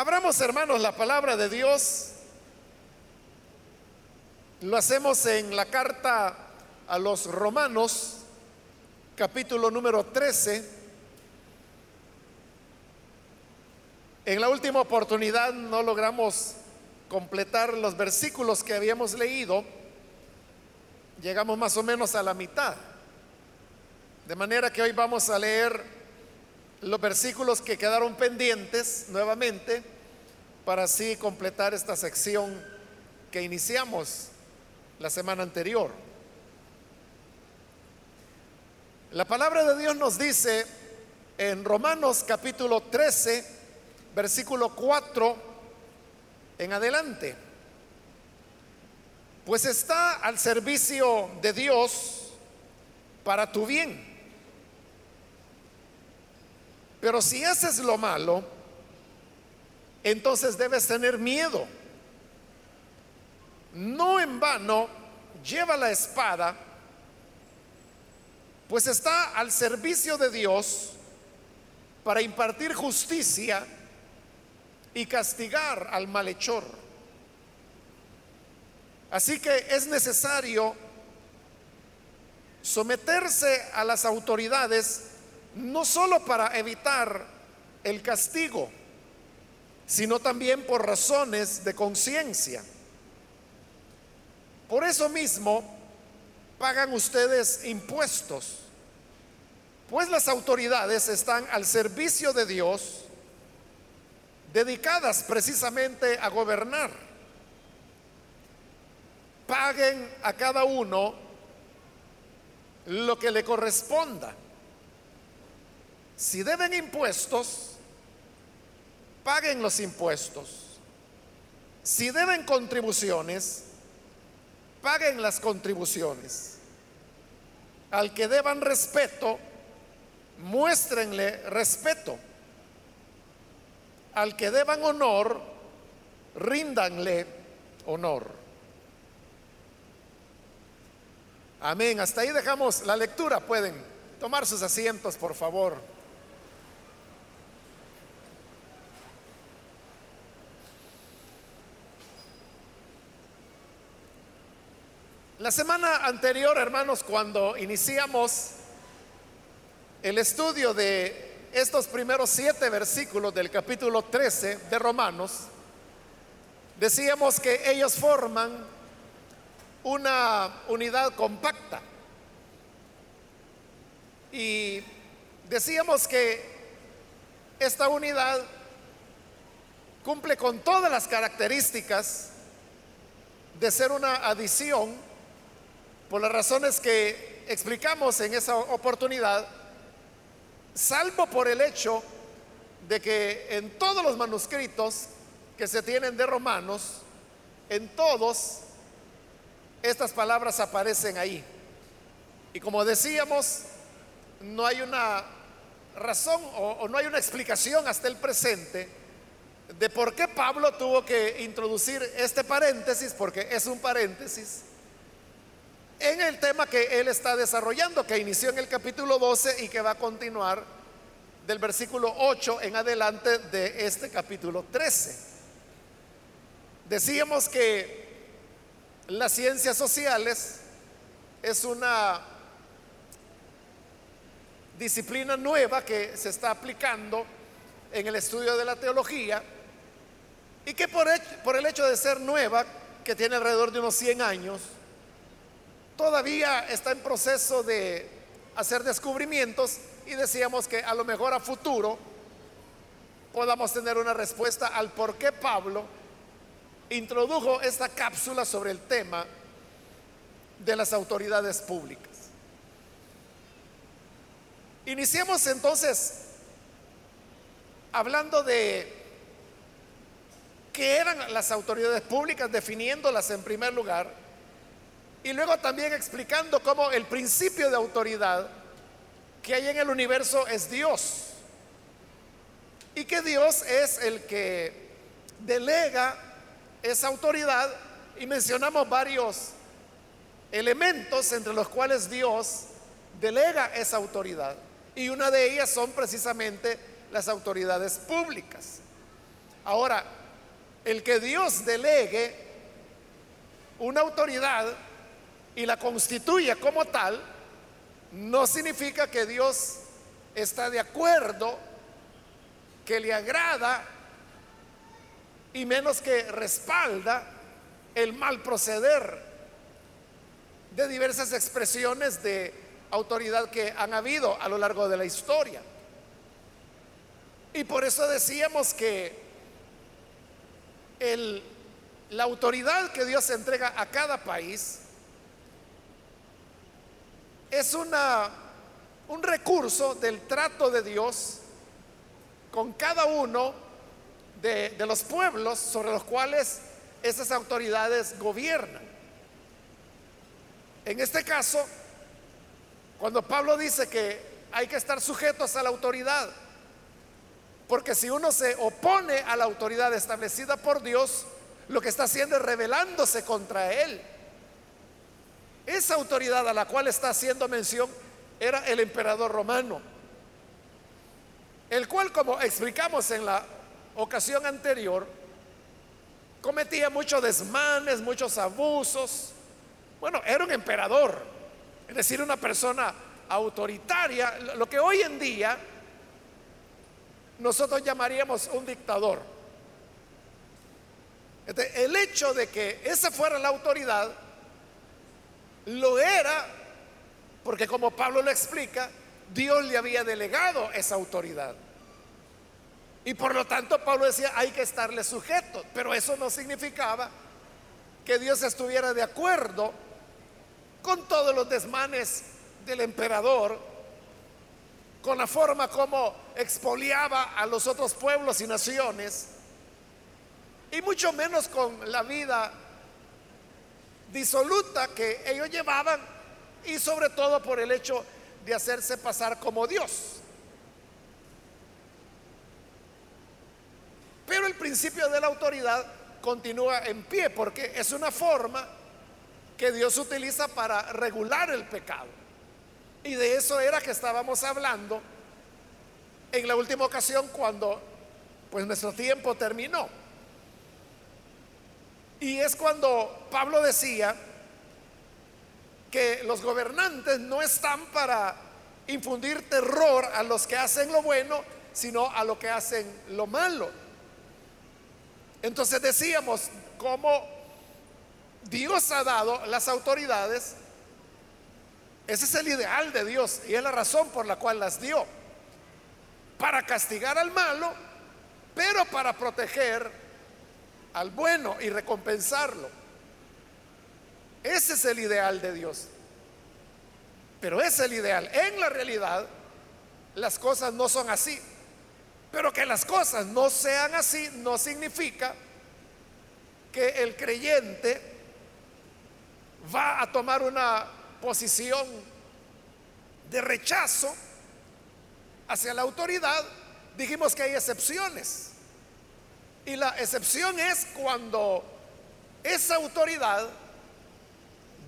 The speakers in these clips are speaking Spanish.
Abramos, hermanos, la palabra de Dios. Lo hacemos en la carta a los romanos, capítulo número 13. En la última oportunidad no logramos completar los versículos que habíamos leído. Llegamos más o menos a la mitad. De manera que hoy vamos a leer los versículos que quedaron pendientes nuevamente para así completar esta sección que iniciamos la semana anterior. La palabra de Dios nos dice en Romanos capítulo 13, versículo 4 en adelante, pues está al servicio de Dios para tu bien pero si haces lo malo, entonces debes tener miedo. No en vano lleva la espada, pues está al servicio de Dios para impartir justicia y castigar al malhechor. Así que es necesario someterse a las autoridades no solo para evitar el castigo, sino también por razones de conciencia. Por eso mismo pagan ustedes impuestos, pues las autoridades están al servicio de Dios, dedicadas precisamente a gobernar. Paguen a cada uno lo que le corresponda si deben impuestos, paguen los impuestos. Si deben contribuciones, paguen las contribuciones. Al que deban respeto, muéstrenle respeto. Al que deban honor, ríndanle honor. Amén. Hasta ahí dejamos la lectura. Pueden tomar sus asientos, por favor. La semana anterior, hermanos, cuando iniciamos el estudio de estos primeros siete versículos del capítulo 13 de Romanos, decíamos que ellos forman una unidad compacta. Y decíamos que esta unidad cumple con todas las características de ser una adición por las razones que explicamos en esa oportunidad, salvo por el hecho de que en todos los manuscritos que se tienen de Romanos, en todos estas palabras aparecen ahí. Y como decíamos, no hay una razón o, no hay una explicación hasta el presente de por qué Pablo tuvo que introducir este paréntesis, porque es un paréntesis, en el tema que él está desarrollando, que inició en el capítulo 12 y que va a continuar del versículo 8 en adelante de este capítulo 13. Decíamos que las ciencias sociales es una disciplina nueva que se está aplicando en el estudio de la teología y que por, el hecho de ser nueva, que tiene alrededor de unos 100 años, todavía está en proceso de hacer descubrimientos y decíamos que a lo mejor a futuro podamos tener una respuesta al por qué Pablo introdujo esta cápsula sobre el tema de las autoridades públicas. Iniciemos entonces hablando de qué eran las autoridades públicas, definiéndolas en primer lugar y luego también explicando cómo el principio de autoridad que hay en el universo es Dios. Y que Dios es el que delega esa autoridad. Y mencionamos varios elementos entre los cuales Dios delega esa autoridad. Y una de ellas son precisamente las autoridades públicas. Ahora, el que Dios delegue una autoridad y la constituya como tal, no significa que Dios está de acuerdo, que le agrada y menos que respalda el mal proceder de diversas expresiones de autoridad que han habido a lo largo de la historia. Y por eso decíamos que el, la autoridad que Dios entrega a cada país es un recurso del trato de Dios con cada uno de, de los pueblos sobre los cuales esas autoridades gobiernan. En este caso, cuando Pablo dice que hay que estar sujetos a la autoridad, porque si uno se opone a la autoridad establecida por Dios, lo que está haciendo es rebelándose contra Él. Esa autoridad a la cual está haciendo mención era el emperador romano, el cual, como explicamos en la ocasión anterior, cometía muchos desmanes, muchos abusos. Bueno, era un emperador, es decir, una persona autoritaria, lo que hoy en día nosotros llamaríamos un dictador. Este, el hecho de que esa fuera la autoridad, lo era porque como Pablo lo explica, Dios le había delegado esa autoridad. Y por lo tanto Pablo decía, hay que estarle sujeto, pero eso no significaba que Dios estuviera de acuerdo con todos los desmanes del emperador con la forma como expoliaba a los otros pueblos y naciones, y mucho menos con la vida disoluta que ellos llevaban, y sobre todo por el hecho de hacerse pasar como Dios. Pero el principio de la autoridad continúa en pie porque es una forma que Dios utiliza para regular el pecado. Y de eso era que estábamos hablando en la última ocasión cuando pues nuestro tiempo terminó. Y es cuando Pablo decía que los gobernantes no están para infundir terror a los que hacen lo bueno, sino a los que hacen lo malo. Entonces decíamos cómo Dios ha dado las autoridades ese es el ideal de Dios y es la razón por la cual las dio. Para castigar al malo, pero para proteger al bueno y recompensarlo. Ese es el ideal de Dios. Pero es el ideal. En la realidad, las cosas no son así. Pero que las cosas no sean así no significa que el creyente va a tomar una posición de rechazo hacia la autoridad, dijimos que hay excepciones. Y la excepción es cuando esa autoridad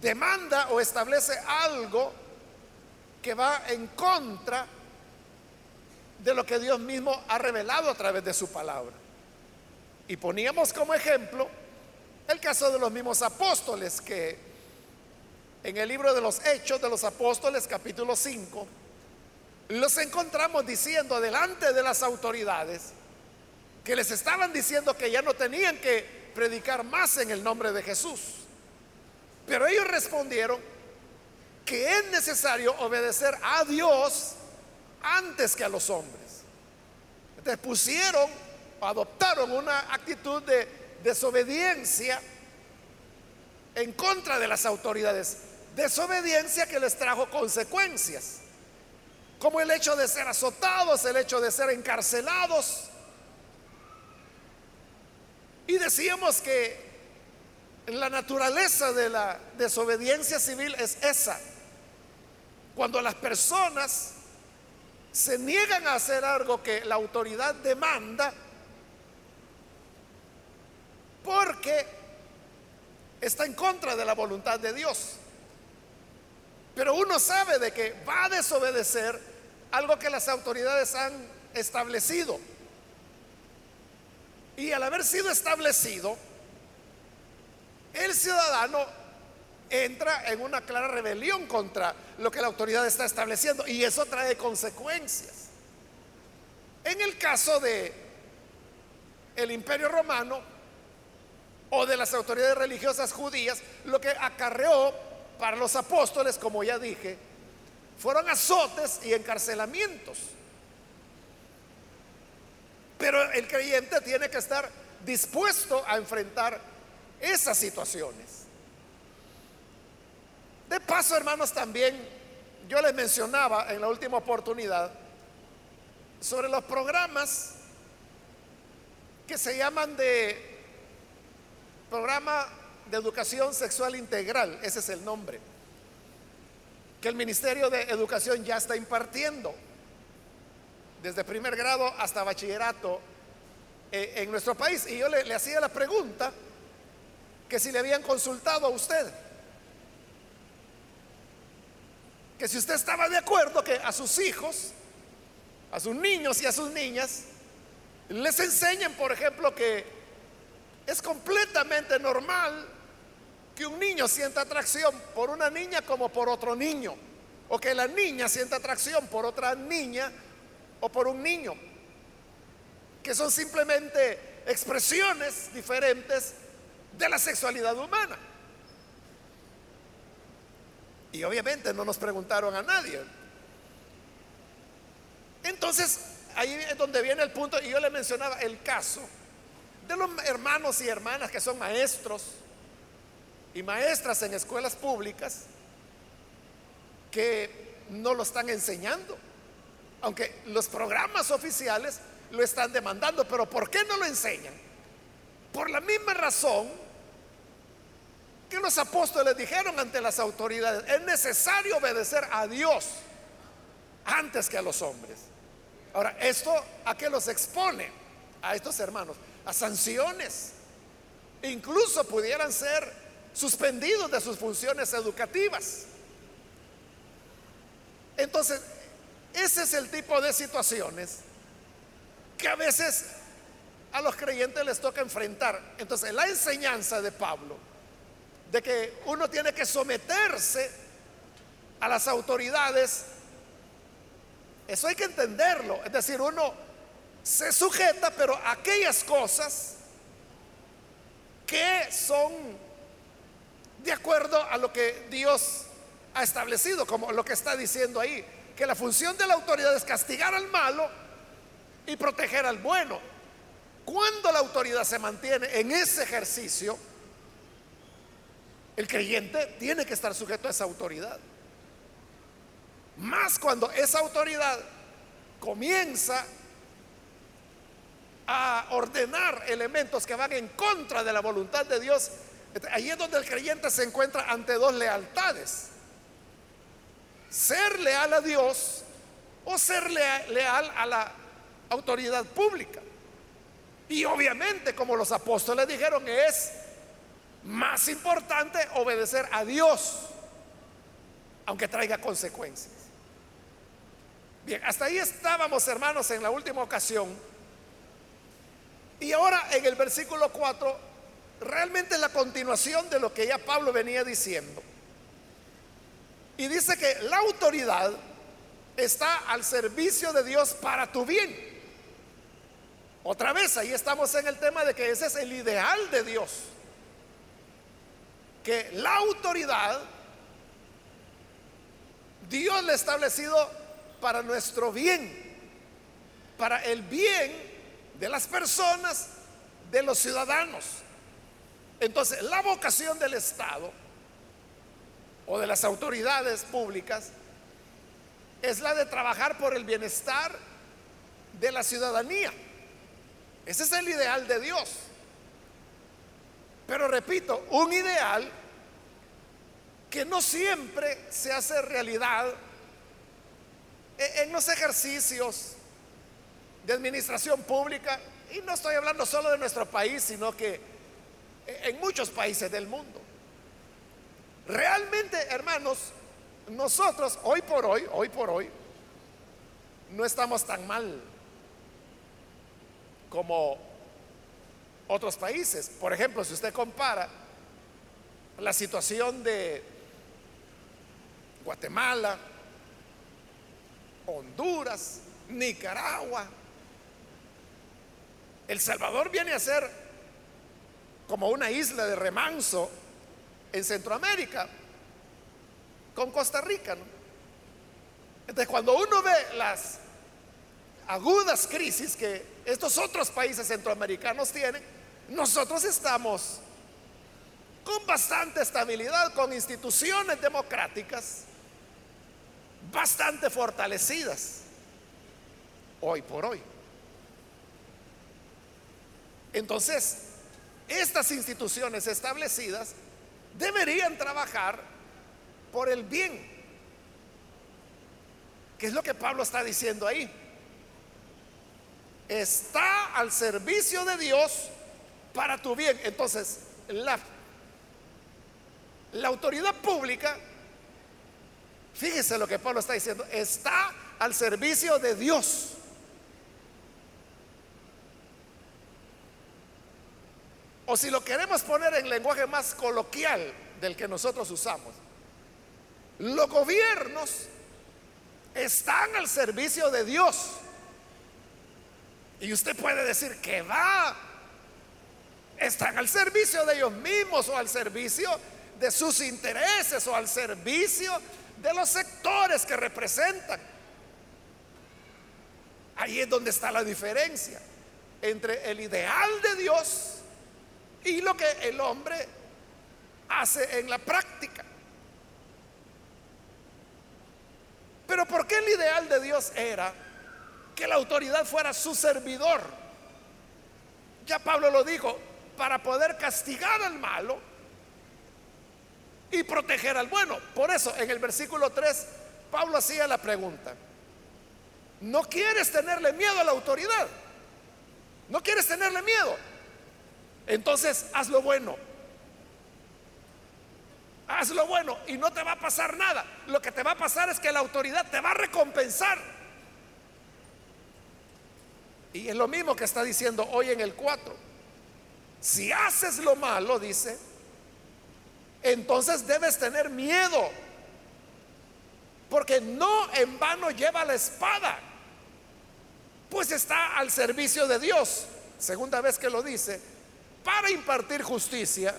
demanda o establece algo que va en contra de lo que Dios mismo ha revelado a través de su palabra. Y poníamos como ejemplo el caso de los mismos apóstoles que en el libro de los Hechos de los Apóstoles, capítulo 5, los encontramos diciendo delante de las autoridades que les estaban diciendo que ya no tenían que predicar más en el nombre de Jesús. Pero ellos respondieron que es necesario obedecer a Dios antes que a los hombres. Entonces pusieron, adoptaron una actitud de desobediencia en contra de las autoridades desobediencia que les trajo consecuencias, como el hecho de ser azotados, el hecho de ser encarcelados. Y decíamos que la naturaleza de la desobediencia civil es esa. Cuando las personas se niegan a hacer algo que la autoridad demanda, porque está en contra de la voluntad de Dios. Pero uno sabe de que va a desobedecer algo que las autoridades han establecido. Y al haber sido establecido, el ciudadano entra en una clara rebelión contra lo que la autoridad está estableciendo y eso trae consecuencias. En el caso de el Imperio Romano o de las autoridades religiosas judías, lo que acarreó para los apóstoles, como ya dije, fueron azotes y encarcelamientos. Pero el creyente tiene que estar dispuesto a enfrentar esas situaciones. De paso, hermanos, también yo les mencionaba en la última oportunidad sobre los programas que se llaman de programa de educación sexual integral, ese es el nombre, que el Ministerio de Educación ya está impartiendo desde primer grado hasta bachillerato eh, en nuestro país. Y yo le, le hacía la pregunta que si le habían consultado a usted, que si usted estaba de acuerdo que a sus hijos, a sus niños y a sus niñas, les enseñen, por ejemplo, que es completamente normal que un niño sienta atracción por una niña como por otro niño, o que la niña sienta atracción por otra niña o por un niño, que son simplemente expresiones diferentes de la sexualidad humana. Y obviamente no nos preguntaron a nadie. Entonces, ahí es donde viene el punto, y yo le mencionaba el caso de los hermanos y hermanas que son maestros y maestras en escuelas públicas que no lo están enseñando aunque los programas oficiales lo están demandando, pero ¿por qué no lo enseñan? Por la misma razón que los apóstoles dijeron ante las autoridades, es necesario obedecer a Dios antes que a los hombres. Ahora, ¿esto a qué los expone a estos hermanos? A sanciones. Incluso pudieran ser suspendidos de sus funciones educativas. Entonces, ese es el tipo de situaciones que a veces a los creyentes les toca enfrentar. Entonces, la enseñanza de Pablo de que uno tiene que someterse a las autoridades, eso hay que entenderlo. Es decir, uno se sujeta, pero aquellas cosas que son de acuerdo a lo que Dios ha establecido, como lo que está diciendo ahí que la función de la autoridad es castigar al malo y proteger al bueno. Cuando la autoridad se mantiene en ese ejercicio, el creyente tiene que estar sujeto a esa autoridad. Más cuando esa autoridad comienza a ordenar elementos que van en contra de la voluntad de Dios, ahí es donde el creyente se encuentra ante dos lealtades ser leal a Dios o ser leal, a la autoridad pública. Y obviamente, como los apóstoles dijeron, es más importante obedecer a Dios, aunque traiga consecuencias. Bien, hasta ahí estábamos, hermanos, en la última ocasión. Y ahora en el versículo 4, realmente la continuación de lo que ya Pablo venía diciendo. Y dice que la autoridad está al servicio de Dios para tu bien. Otra vez, ahí estamos en el tema de que ese es el ideal de Dios. Que la autoridad Dios le ha establecido para nuestro bien, para el bien de las personas, de los ciudadanos. Entonces, la vocación del Estado o de las autoridades públicas es la de trabajar por el bienestar de la ciudadanía. Ese es el ideal de Dios. Pero repito, un ideal que no siempre se hace realidad en los ejercicios de administración pública, y no estoy hablando solo de nuestro país, sino que en muchos países del mundo. Realmente, hermanos, nosotros hoy por hoy, hoy por hoy, no estamos tan mal como otros países. Por ejemplo, si usted compara la situación de Guatemala, Honduras, Nicaragua, El Salvador viene a ser como una isla de remanso en Centroamérica, con Costa Rica. Entonces, cuando uno ve las agudas crisis que estos otros países centroamericanos tienen, nosotros estamos con bastante estabilidad, con instituciones democráticas bastante fortalecidas, hoy por hoy. Entonces, estas instituciones establecidas deberían trabajar por el bien, que es lo que Pablo está diciendo ahí. Está al servicio de Dios para tu bien. Entonces, la, la autoridad pública, fíjese lo que Pablo está diciendo, está al servicio de Dios. O si lo queremos poner en lenguaje más coloquial del que nosotros usamos, los gobiernos están al servicio de Dios. Y usted puede decir que va, están al servicio de ellos mismos o al servicio de sus intereses o al servicio de los sectores que representan. Ahí es donde está la diferencia entre el ideal de Dios y lo que el hombre hace en la práctica. Pero ¿por qué el ideal de Dios era que la autoridad fuera su servidor? Ya Pablo lo dijo, para poder castigar al malo y proteger al bueno. Por eso en el versículo 3 Pablo hacía la pregunta, ¿no quieres tenerle miedo a la autoridad? ¿No quieres tenerle miedo? Entonces haz lo bueno haz lo bueno y no te va a pasar nada. Lo que te va a pasar es que la autoridad te va a recompensar. Y es lo mismo que está diciendo hoy en el 4. Si haces lo malo, dice, entonces debes tener miedo. Porque no en vano lleva la espada, pues está al servicio de Dios. Segunda vez que lo dice, para impartir justicia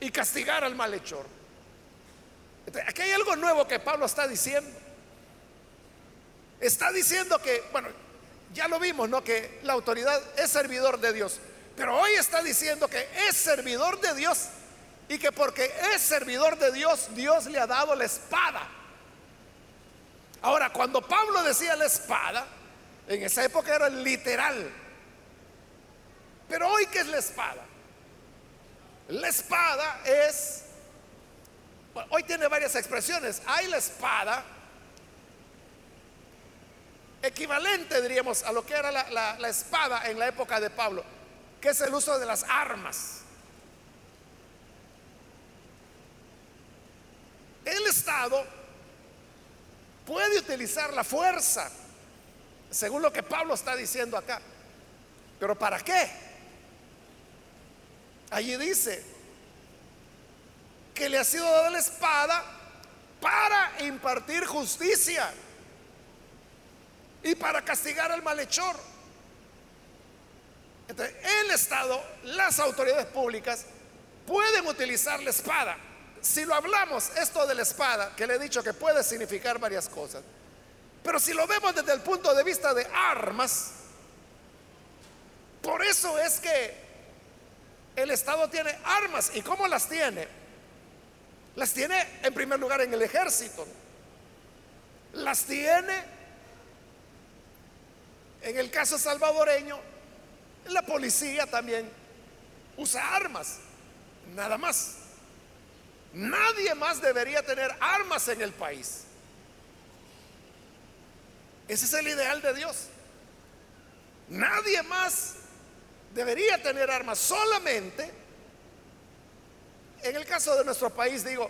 y castigar al malhechor. Aquí hay algo nuevo que Pablo está diciendo. Está diciendo que, bueno, ya lo vimos, ¿no? Que la autoridad es servidor de Dios. Pero hoy está diciendo que es servidor de Dios y que porque es servidor de Dios, Dios le ha dado la espada. Ahora, cuando Pablo decía la espada, en esa época era literal. Pero hoy, ¿qué es la espada? La espada es, hoy tiene varias expresiones. Hay la espada equivalente, diríamos, a lo que era la, la espada en la época de Pablo, que es el uso de las armas. El Estado puede utilizar la fuerza, según lo que Pablo está diciendo acá. Pero ¿para qué? Allí dice que le ha sido dada la espada para impartir justicia y para castigar al malhechor. Entonces, el Estado, las autoridades públicas pueden utilizar la espada. Si lo hablamos, esto de la espada, que le he dicho que puede significar varias cosas, pero si lo vemos desde el punto de vista de armas, por eso es que el Estado tiene armas. ¿Y cómo las tiene? Las tiene en primer lugar en el ejército. Las tiene en el caso salvadoreño. La policía también usa armas. Nada más. Nadie más debería tener armas en el país. Ese es el ideal de Dios. Nadie más debería tener armas solamente, en el caso de nuestro país, digo,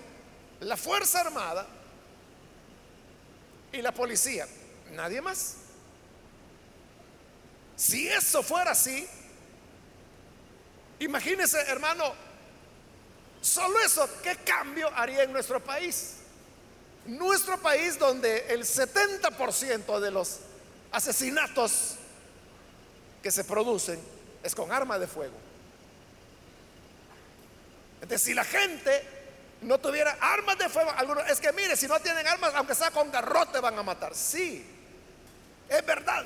la Fuerza Armada y la policía, nadie más. Si eso fuera así, Imagínese, hermano, solo eso, ¿qué cambio haría en nuestro país? Nuestro país donde el 70% de los asesinatos que se producen es con arma de fuego. Entonces, si la gente no tuviera armas de fuego, algunos, es que mire, si no tienen armas, aunque sea con garrote, van a matar. Sí, es verdad,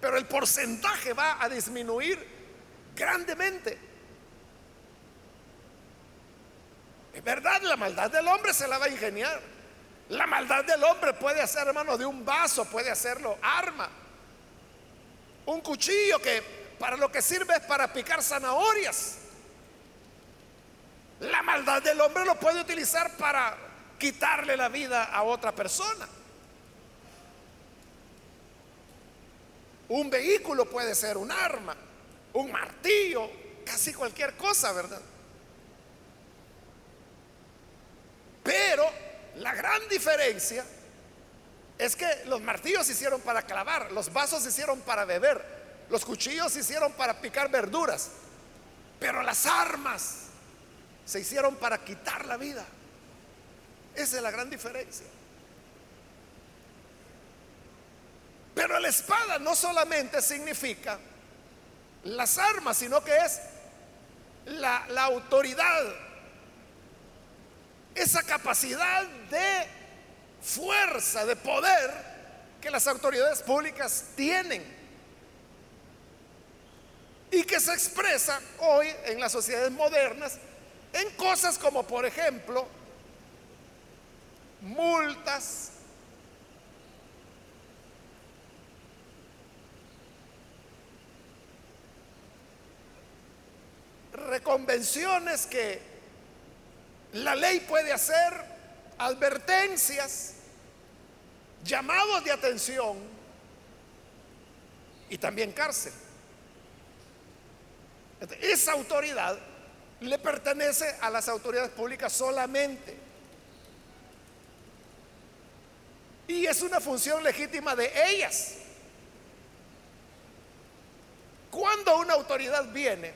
pero el porcentaje va a disminuir grandemente. Es verdad, la maldad del hombre se la va a ingeniar. La maldad del hombre puede hacer, hermano, de un vaso, puede hacerlo arma. Un cuchillo que para lo que sirve es para picar zanahorias. La maldad del hombre lo puede utilizar para quitarle la vida a otra persona. Un vehículo puede ser un arma, un martillo, casi cualquier cosa, ¿verdad? Pero la gran diferencia es que los martillos se hicieron para clavar, los vasos se hicieron para beber, los cuchillos se hicieron para picar verduras, pero las armas se hicieron para quitar la vida. Esa es la gran diferencia. Pero la espada no solamente significa las armas, sino que es la, autoridad, esa capacidad de fuerza, de poder que las autoridades públicas tienen y que se expresa hoy en las sociedades modernas en cosas como, por ejemplo, multas, reconvenciones que la ley puede hacer, advertencias, llamados de atención y también cárcel. Esa autoridad le pertenece a las autoridades públicas solamente. Y es una función legítima de ellas. Cuando una autoridad viene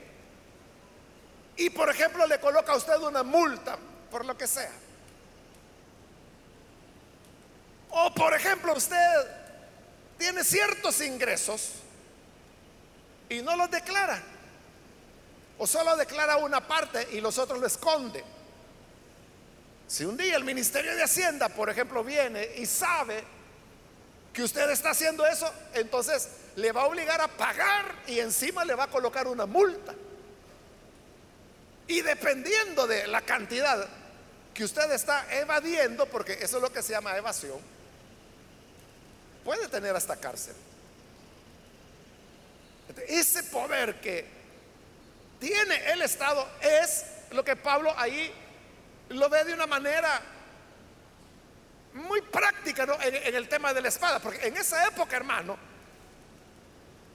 y, por ejemplo, le coloca a usted una multa, por lo que sea, o, por ejemplo, usted tiene ciertos ingresos y no los declara, o solo declara una parte y los otros lo esconde. Si un día el Ministerio de Hacienda, por ejemplo, viene y sabe que usted está haciendo eso, entonces le va a obligar a pagar y encima le va a colocar una multa. Y dependiendo de la cantidad que usted está evadiendo, porque eso es lo que se llama evasión, puede tener hasta cárcel. Ese poder que tiene el Estado es lo que Pablo ahí lo ve de una manera muy práctica en, el tema de la espada, porque en esa época, hermano,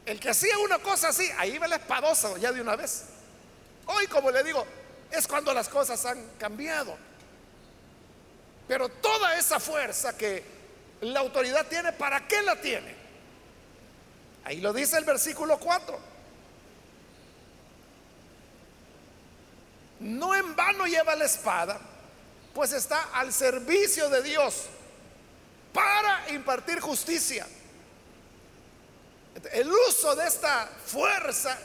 el que hacía una cosa así, ahí va el espadoso ya de una vez. Hoy, como le digo, es cuando las cosas han cambiado. Pero toda esa fuerza que la autoridad tiene, ¿para qué la tiene? Ahí lo dice el versículo 4. No en vano lleva la espada, pues está al servicio de Dios para impartir justicia. El uso de esta fuerza,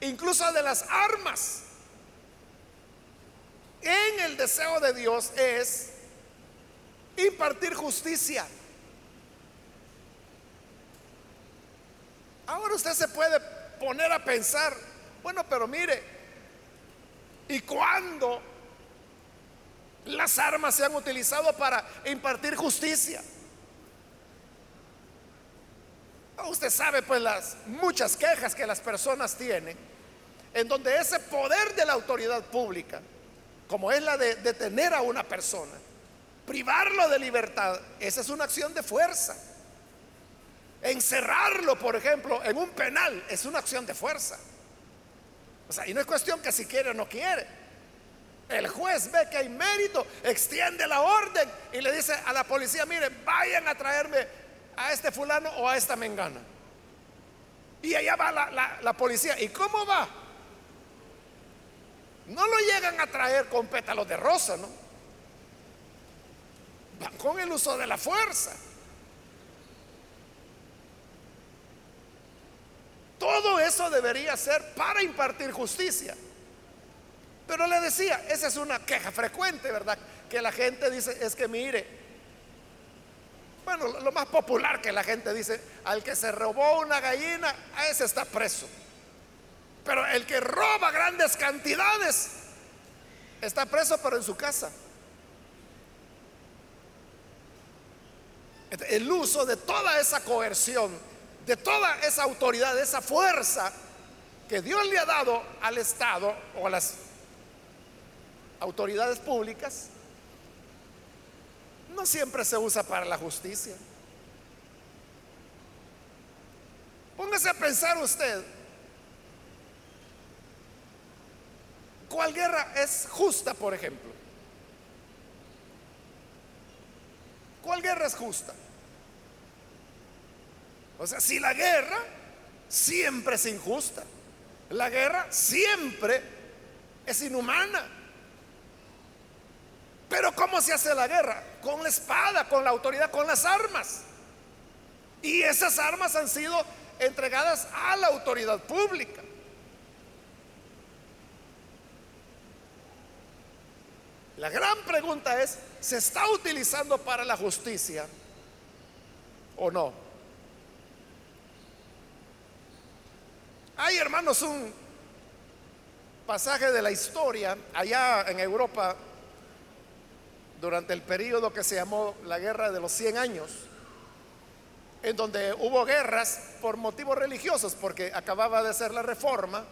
incluso de las armas, en el deseo de Dios es impartir justicia. Ahora usted se puede poner a pensar, bueno, pero mire, ¿Y cuándo las armas se han utilizado para impartir justicia? Usted sabe pues las muchas quejas que las personas tienen en donde ese poder de la autoridad pública, como es la de detener a una persona, privarlo de libertad, esa es una acción de fuerza. Encerrarlo, por ejemplo, en un penal es una acción de fuerza. Y no es cuestión que si quiere o no quiere. El juez ve que hay mérito, extiende la orden y le dice a la policía, mire, vayan a traerme a este fulano o a esta mengana. Y allá va la, policía. ¿Y cómo va? no lo llegan a traer con pétalos de rosa, ¿no? Van con el uso de la fuerza. Todo eso debería ser para impartir justicia. Pero le decía, esa es una queja frecuente, ¿verdad? Que la gente dice, es que mire, bueno, lo más popular que la gente dice, al que se robó una gallina, a ese está preso. Pero el que roba grandes cantidades está preso, pero en su casa. El uso de toda esa coerción, de toda esa autoridad, de esa fuerza que Dios le ha dado al Estado o a las autoridades públicas, no siempre se usa para la justicia. Póngase a pensar usted, ¿cuál guerra es justa, por ejemplo? ¿Cuál guerra es justa? O sea, si la guerra siempre es injusta, la guerra siempre es inhumana. Pero ¿cómo se hace la guerra? Con la espada, con la autoridad, con las armas. Y esas armas han sido entregadas a la autoridad pública. La gran pregunta es, ¿se está utilizando para la justicia o no? Hay, hermanos, un pasaje de la historia allá en Europa durante el periodo que se llamó la Guerra de los 100 años, en donde hubo guerras por motivos religiosos, porque acababa de ser la reforma,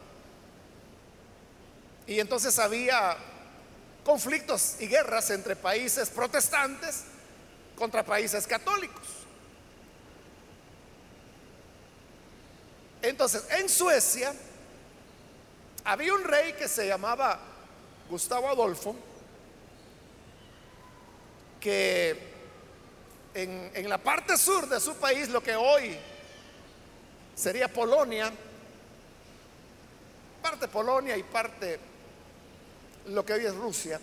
y entonces había conflictos y guerras entre países protestantes contra países católicos. Entonces, en Suecia había un rey que se llamaba Gustavo Adolfo, que en, la parte sur de su país, lo que hoy sería Polonia, parte Polonia y parte lo que hoy es Rusia,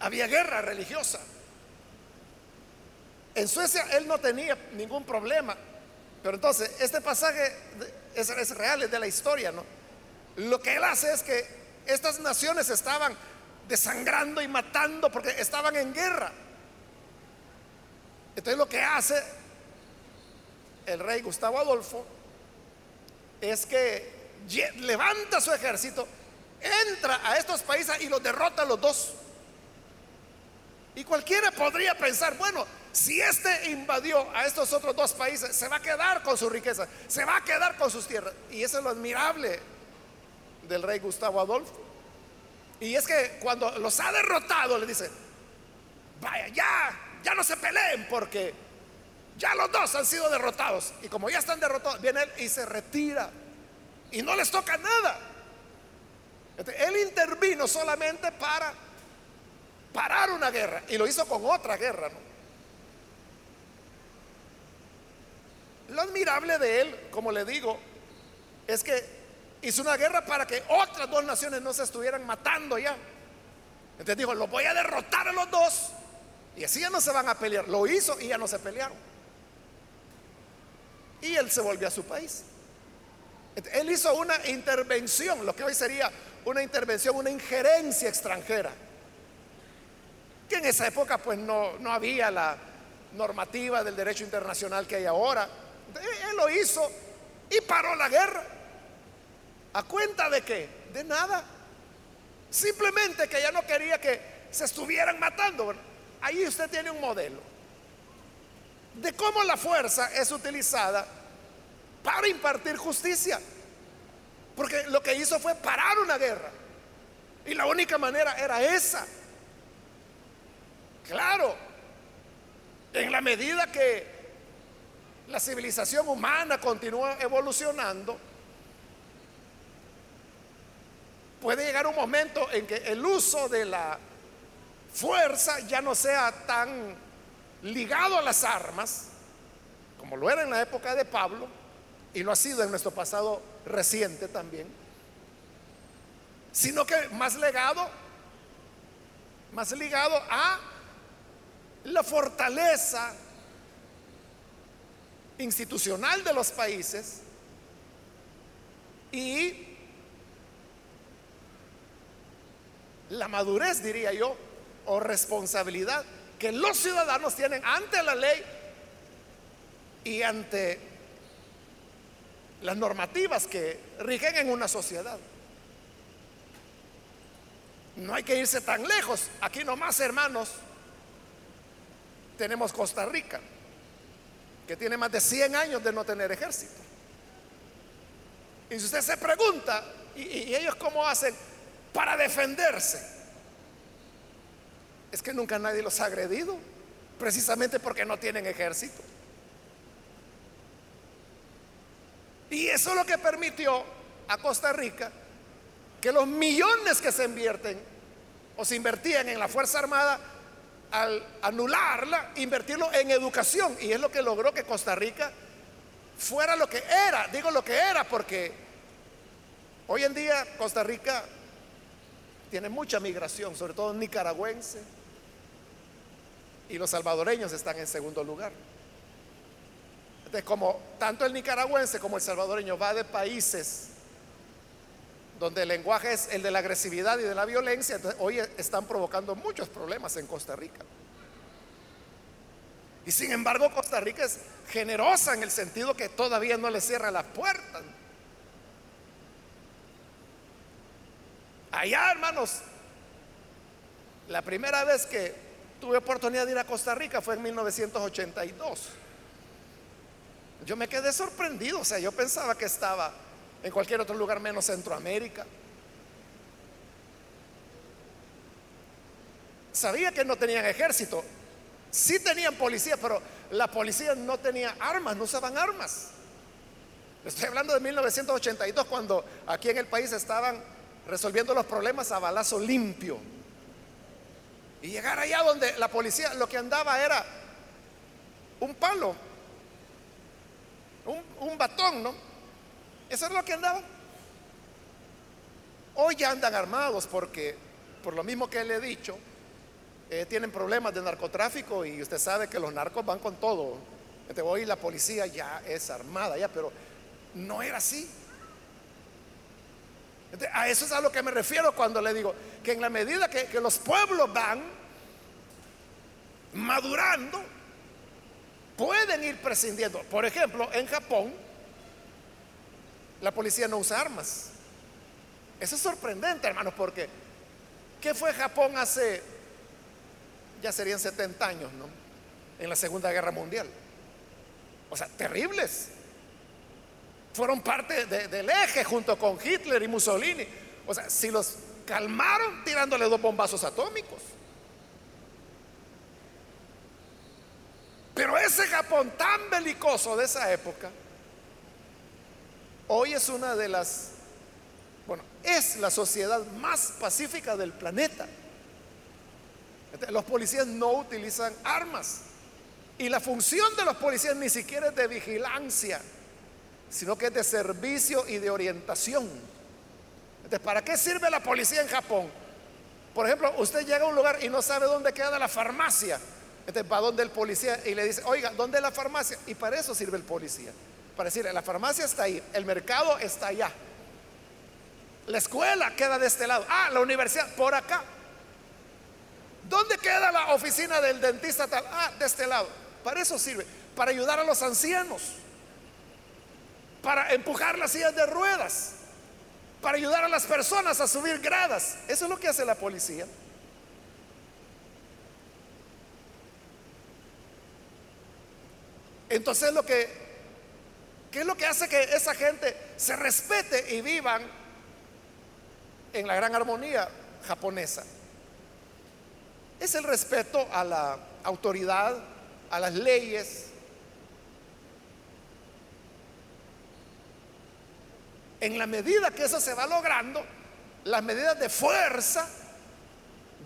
había guerra religiosa. En Suecia él no tenía ningún problema, pero entonces este pasaje es, real, es de la historia, ¿no? Lo que él hace es que estas naciones estaban desangrando y matando porque estaban en guerra. Entonces lo que hace el rey Gustavo Adolfo es que levanta su ejército, entra a estos países y los derrota a los dos. Y cualquiera podría pensar, bueno, si este invadió a estos otros dos países, se va a quedar con su riqueza, se va a quedar con sus tierras. Y eso es lo admirable del rey Gustavo Adolfo. Y es que cuando los ha derrotado, le dice, vaya, ya, ya no se peleen porque ya los dos han sido derrotados. Y como ya están derrotados, viene él y se retira. Y no les toca nada. Él intervino solamente para parar una guerra. Y lo hizo con otra guerra. Lo admirable de él, como le digo, es que hizo una guerra para que otras dos naciones no se estuvieran matando ya. Entonces dijo, lo voy a derrotar a los dos. Y así ya no se van a pelear. Lo hizo y ya no se pelearon. Y él se volvió a su país. Él hizo una intervención, lo que hoy sería una intervención, una injerencia extranjera. Que en esa época pues no, no había la normativa del derecho internacional que hay ahora. Él lo hizo y paró la guerra. ¿A cuenta de qué? De nada. Simplemente que ya no quería que se estuvieran matando. ahí usted tiene un modelo de cómo la fuerza es utilizada para impartir justicia. Porque lo que hizo fue parar una guerra. Y la única manera era esa. Claro, en la medida que la civilización humana continúa evolucionando, puede llegar un momento en que el uso de la fuerza ya no sea tan ligado a las armas, como lo era en la época de Pablo, y lo ha sido en nuestro pasado reciente también, sino que más legado, más ligado a la fortaleza institucional de los países y la madurez, diría yo, o responsabilidad que los ciudadanos tienen ante la ley y ante las normativas que rigen en una sociedad. No hay que irse tan lejos. Aquí nomás, hermanos, tenemos Costa Rica, que tiene más de 100 años de no tener ejército. Y si usted se pregunta, ¿y, ellos cómo hacen para defenderse? Es que nunca nadie los ha agredido, precisamente porque no tienen ejército. Y eso es lo que permitió a Costa Rica que los millones que se invierten o se invertían en la Fuerza Armada, al anularla, invertirlo en educación. Y es lo que logró que Costa Rica fuera lo que era. Digo lo que era porque hoy en día Costa Rica tiene mucha migración, sobre todo nicaragüense, y los salvadoreños están en segundo lugar. Entonces, como tanto el nicaragüense como el salvadoreño va de países donde el lenguaje es el de la agresividad y de la violencia, hoy están provocando muchos problemas en Costa Rica. Y sin embargo, Costa Rica es generosa en el sentido que todavía no le cierra las puertas. Allá, hermanos, la primera vez que tuve oportunidad de ir a Costa Rica fue en 1982. Yo me quedé sorprendido, o sea, yo pensaba que estaba en cualquier otro lugar menos Centroamérica. Sabía que no tenían ejército, sí tenían policía, pero la policía no tenía armas, no usaban armas. Estoy hablando de 1982, cuando aquí en el país estaban resolviendo los problemas a balazo limpio. Y llegar allá donde la policía lo que andaba era un palo, un, batón, ¿no? Eso es lo que andaban. Hoy ya andan armados porque, por lo mismo que le he dicho, eh, tienen problemas de narcotráfico y usted sabe que los narcos van con todo. hoy la policía ya es armada, ya, pero no era así. a eso es a lo que me refiero cuando le digo que en la medida que, que los pueblos van madurando, pueden ir prescindiendo. Por ejemplo, en Japón, la policía no usa armas. Eso es sorprendente, hermanos, porque ¿qué fue Japón hace, ya serían 70 años, ¿no? En la Segunda Guerra Mundial. O sea, terribles. Fueron parte del eje junto con Hitler y Mussolini. O sea, si los calmaron tirándole dos bombazos atómicos. Pero ese Japón tan belicoso de esa época, hoy es una de las, bueno, es la sociedad más pacífica del planeta. Los policías no utilizan armas. Y la función de los policías ni siquiera es de vigilancia, sino que es de servicio y de orientación. Entonces, ¿para qué sirve la policía en Japón? Por ejemplo, usted llega a un lugar y no sabe dónde queda la farmacia. Entonces va donde el policía y le dice, oiga, ¿dónde es la farmacia? Y para eso sirve el policía. Para decirle, la farmacia está ahí, el mercado está allá. La escuela queda de este lado. Ah, la universidad, por acá. ¿Dónde queda la oficina del dentista tal? Ah, de este lado. Para eso sirve. Para ayudar a los ancianos. Para empujar las sillas de ruedas. Para ayudar a las personas a subir gradas. Eso es lo que hace la policía. Entonces lo que, ¿qué es lo que hace que esa gente se respete y vivan en la gran armonía japonesa? Es el respeto a la autoridad, a las leyes. En la medida que eso se va logrando, las medidas de fuerza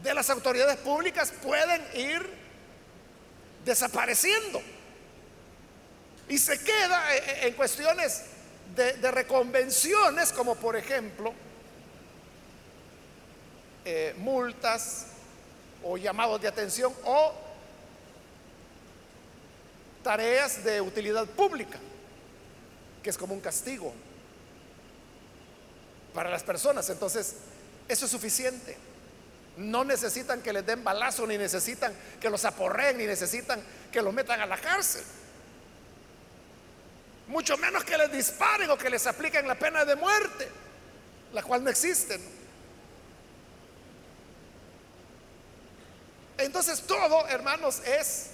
de las autoridades públicas pueden ir desapareciendo. Y se queda eh, eh, en cuestiones de, reconvenciones, como por ejemplo eh, multas o llamados de atención o tareas de utilidad pública, que es como un castigo para las personas. Entonces, eso es suficiente. No necesitan que les den balazo, ni necesitan que los aporreen, ni necesitan que los metan a la cárcel. Mucho menos que les disparen o que les apliquen la pena de muerte, la cual no existe. Entonces todo, hermanos, es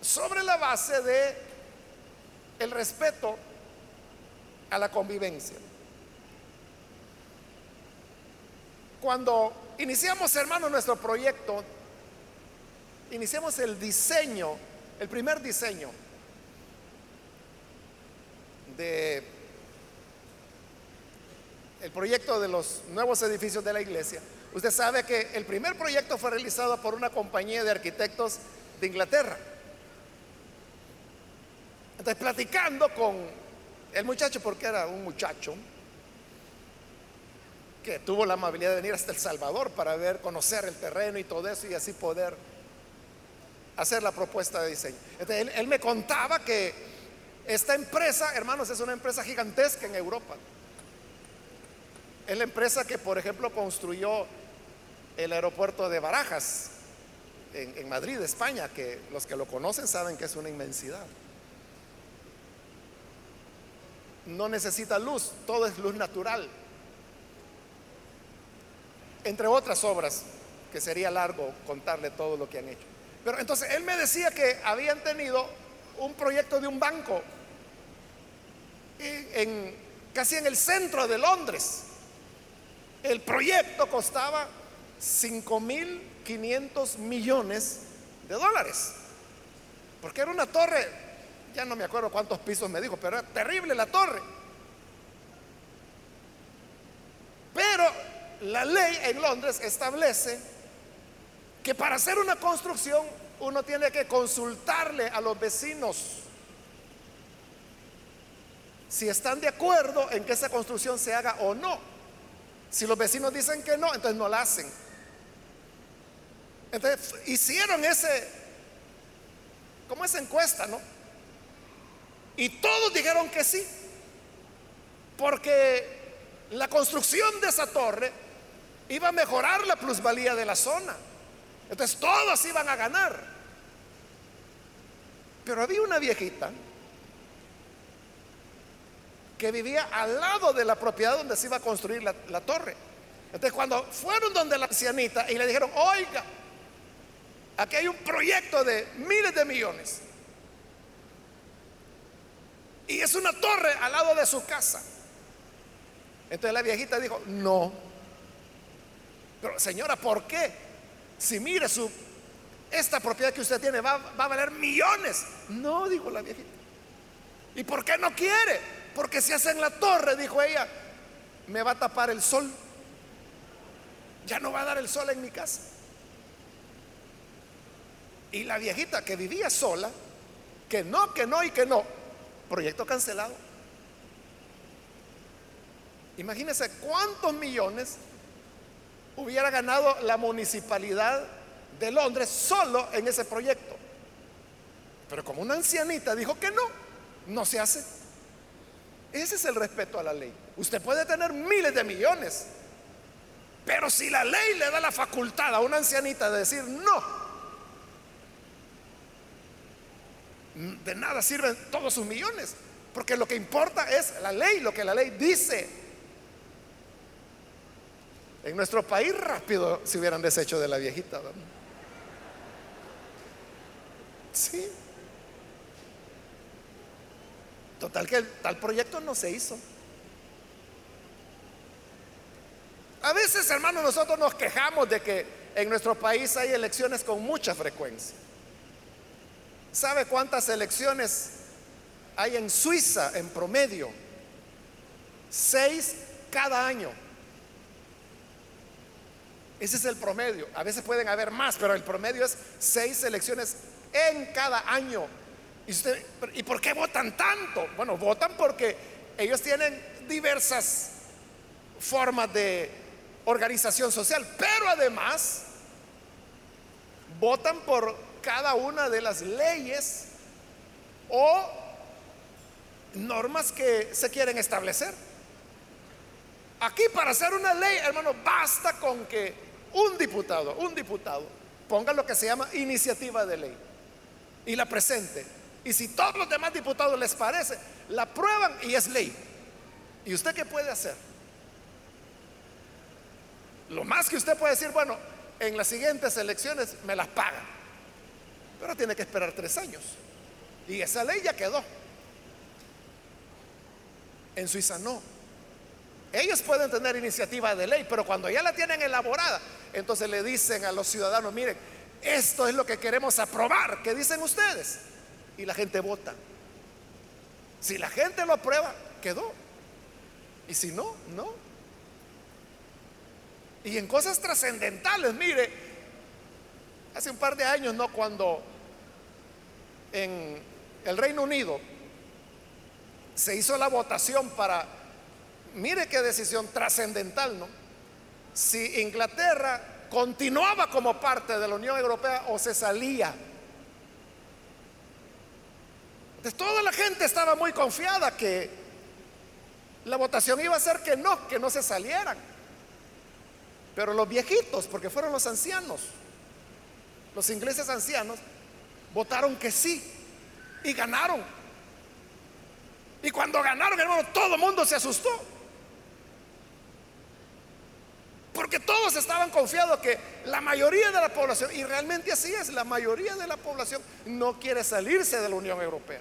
sobre la base de el respeto a la convivencia. Cuando iniciamos, hermanos, nuestro proyecto, iniciamos el diseño, el primer diseño de el proyecto de los nuevos edificios de la iglesia. Usted sabe que el primer proyecto fue realizado por una compañía de arquitectos de Inglaterra. Entonces, platicando con el muchacho, porque era un muchacho que tuvo la amabilidad de venir hasta El Salvador para ver, conocer el terreno y todo eso y así poder hacer la propuesta de diseño. Él me contaba que esta empresa, hermanos, es una empresa gigantesca en Europa. Es la empresa que, por ejemplo, construyó el aeropuerto de Barajas en, Madrid, España, que los que lo conocen saben que es una inmensidad no necesita luz, todo es luz natural. Entre otras obras, que sería largo contarle todo lo que han hecho. Pero entonces él me decía que habían tenido un proyecto de un banco en, casi en el centro de Londres. El proyecto costaba 5.500 millones de dólares, porque era una torre ya no me acuerdo cuántos pisos me dijo, pero era terrible la torre. Pero la ley en Londres establece que para hacer una construcción uno tiene que consultarle a los vecinos si están de acuerdo en que esa construcción se haga o no. Si los vecinos dicen que no, entonces no la hacen. Entonces hicieron ese, como esa encuesta, ¿no? Y todos dijeron que sí, porque la construcción de esa torre iba a mejorar la plusvalía de la zona. Entonces todos iban a ganar. Pero había una viejita que vivía al lado de la propiedad donde se iba a construir la, torre. Entonces cuando fueron donde la ancianita y le dijeron, oiga, aquí hay un proyecto de miles de millones y es una torre al lado de su casa. Entonces la viejita dijo, no. Pero señora, ¿por qué? Si mire su, esta propiedad que usted tiene va, va a valer millones. No, dijo la viejita. ¿Y por qué no quiere? Porque si hacen la torre, dijo ella, me va a tapar el sol. Ya no va a dar el sol en mi casa. Y la viejita que vivía sola, que no, que no y que no, Proyecto cancelado. Imagínense cuántos millones hubiera ganado la municipalidad de Londres solo en ese proyecto. Pero como una ancianita dijo que no, no se hace. Ese es el respeto a la ley. Usted puede tener miles de millones, pero si la ley le da la facultad a una ancianita de decir no, de nada sirven todos sus millones, porque lo que importa es la ley, lo que la ley dice. En nuestro país rápido se hubieran deshecho de la viejita. Sí. Total que tal proyecto no se hizo. A veces, hermanos, nosotros nos quejamos de que en nuestro país hay elecciones con mucha frecuencia. ¿Sabe cuántas elecciones hay en Suiza en promedio? Seis cada año. Ese es el promedio. A veces pueden haber más, pero el promedio es seis elecciones en cada año. ¿Y, usted, ¿Y por qué votan tanto? Bueno, votan porque ellos tienen diversas formas de organización social, pero además votan por cada una de las leyes o normas que se quieren establecer. Aquí para hacer una ley, hermano, basta con que un diputado, un diputado, ponga lo que se llama iniciativa de ley y la presente. Y si todos los demás diputados les parece, la aprueban y es ley. ¿Y usted qué puede hacer? Lo más que usted puede decir, bueno, en las siguientes elecciones me las pagan. Pero tiene que esperar tres años. Y esa ley ya quedó. En Suiza no. Ellos pueden tener iniciativa de ley, pero cuando ya la tienen elaborada, entonces le dicen a los ciudadanos, miren, esto es lo que queremos aprobar, ¿qué dicen ustedes? Y la gente vota. Si la gente lo aprueba, quedó. Y si no, no. Y en cosas trascendentales, mire, hace un par de años, ¿no? Cuando en el Reino Unido se hizo la votación para, mire qué decisión trascendental, ¿no? Si Inglaterra continuaba como parte de la Unión Europea o se salía. Entonces toda la gente estaba muy confiada que la votación iba a ser que no, que no se salieran. Pero los viejitos, porque fueron los ancianos, los ingleses ancianos, votaron que sí y ganaron. Y cuando ganaron, hermano, todo el mundo se asustó. Porque todos estaban confiados que la mayoría de la población, y realmente así es, la mayoría de la población no quiere salirse de la Unión Europea.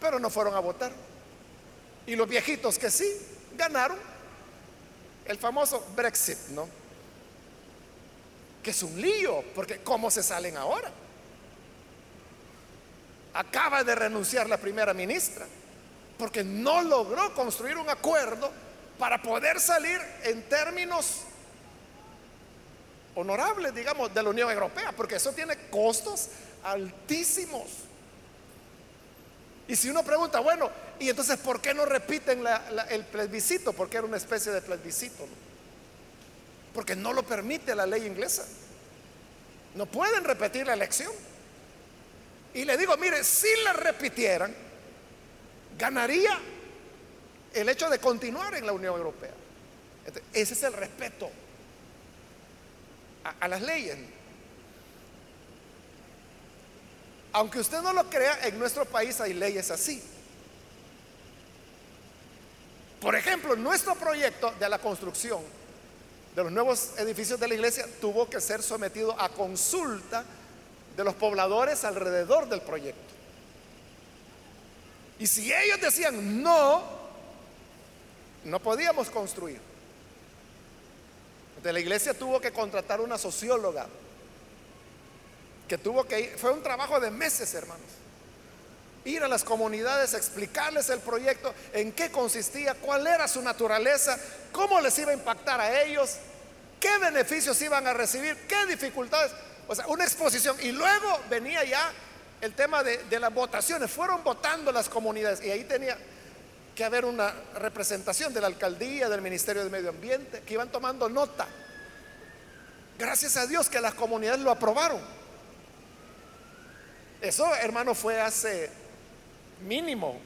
Pero no fueron a votar. Y los viejitos que sí, ganaron el famoso Brexit, ¿no? Que es un lío, porque ¿cómo se salen ahora? Acaba de renunciar la primera ministra, porque no logró construir un acuerdo para poder salir en términos honorables, digamos, de la Unión Europea, porque eso tiene costos altísimos. Y si uno pregunta, bueno, ¿y entonces por qué no repiten el plebiscito? Porque era una especie de plebiscito. Porque no lo permite la ley inglesa. No pueden repetir la elección. Y le digo, mire, si la repitieran, ganaría el hecho de continuar en la Unión Europea. ese es el respeto a las leyes. Aunque usted no lo crea, en nuestro país hay leyes así. Por ejemplo, nuestro proyecto de la construcción de los nuevos edificios de la iglesia tuvo que ser sometido a consulta de los pobladores alrededor del proyecto. Y si ellos decían no, no podíamos construir. La iglesia tuvo que contratar una socióloga que tuvo que ir, fue un trabajo de meses, hermanos. Ir a las comunidades, explicarles el proyecto, en qué consistía, cuál era su naturaleza, cómo les iba a impactar a ellos, qué beneficios iban a recibir, qué dificultades. O sea, una exposición. Y luego venía ya el tema de las votaciones. Fueron votando las comunidades y ahí tenía que haber una representación de la alcaldía, del Ministerio de Medio Ambiente, que iban tomando nota. Gracias a Dios que las comunidades lo aprobaron. Eso, hermano, fue hace mínimo,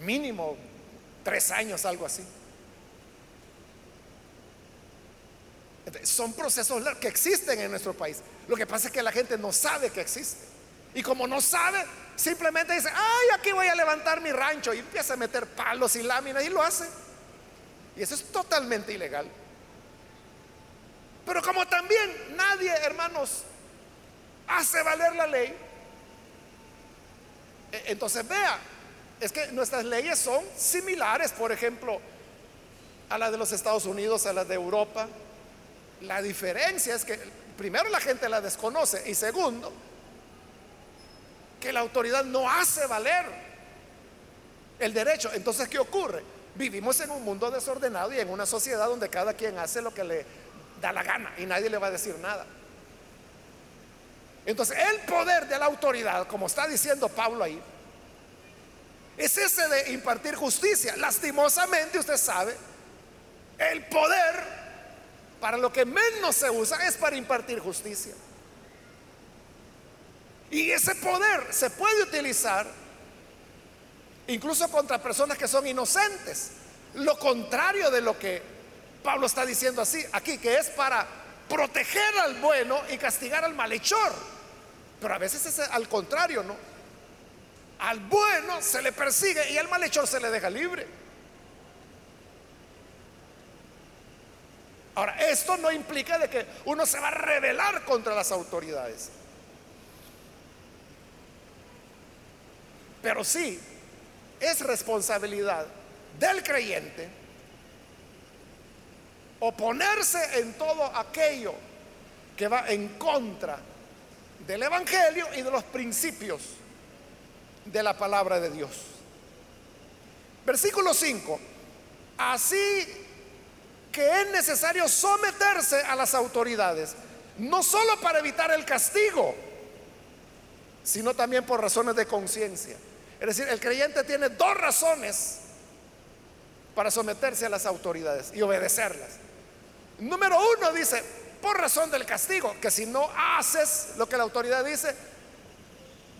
mínimo tres años, algo así. Son procesos que existen en nuestro país. Lo que pasa es que la gente no sabe que existe. Y como no sabe, simplemente dice, ay, aquí voy a levantar mi rancho y empieza a meter palos y láminas y lo hace. Y eso es totalmente ilegal. Pero como también nadie, hermanos, hace valer la ley. E, entonces vea, es que nuestras leyes son similares, por ejemplo, a las de los Estados Unidos, a las de Europa. La diferencia es que primero la gente la desconoce y segundo, que la autoridad no hace valer el derecho. Entonces, ¿qué ocurre? Vivimos en un mundo desordenado y en una sociedad donde cada quien hace lo que le da la gana y nadie le va a decir nada. Entonces, el poder de la autoridad, como está diciendo Pablo ahí, es ese de impartir justicia. Lastimosamente usted sabe El poder, para lo que menos se usa, es para impartir justicia. Y ese poder se puede utilizar incluso contra personas que son inocentes. Lo contrario de lo que Pablo está diciendo así aquí, que es para proteger al bueno y castigar al malhechor. Pero a veces es al contrario, ¿no? Al bueno se le persigue y al malhechor se le deja libre. Ahora, esto no implica de que uno se va a rebelar contra las autoridades. Pero sí, es responsabilidad del creyente oponerse en todo aquello que va en contra del Evangelio y de los principios de la palabra de Dios. Versículo 5. Así que es necesario someterse a las autoridades, no solo para evitar el castigo, sino también por razones de conciencia. Es decir, el creyente tiene dos razones para someterse a las autoridades y obedecerlas. Número uno dice, por razón del castigo, que si no haces lo que la autoridad dice,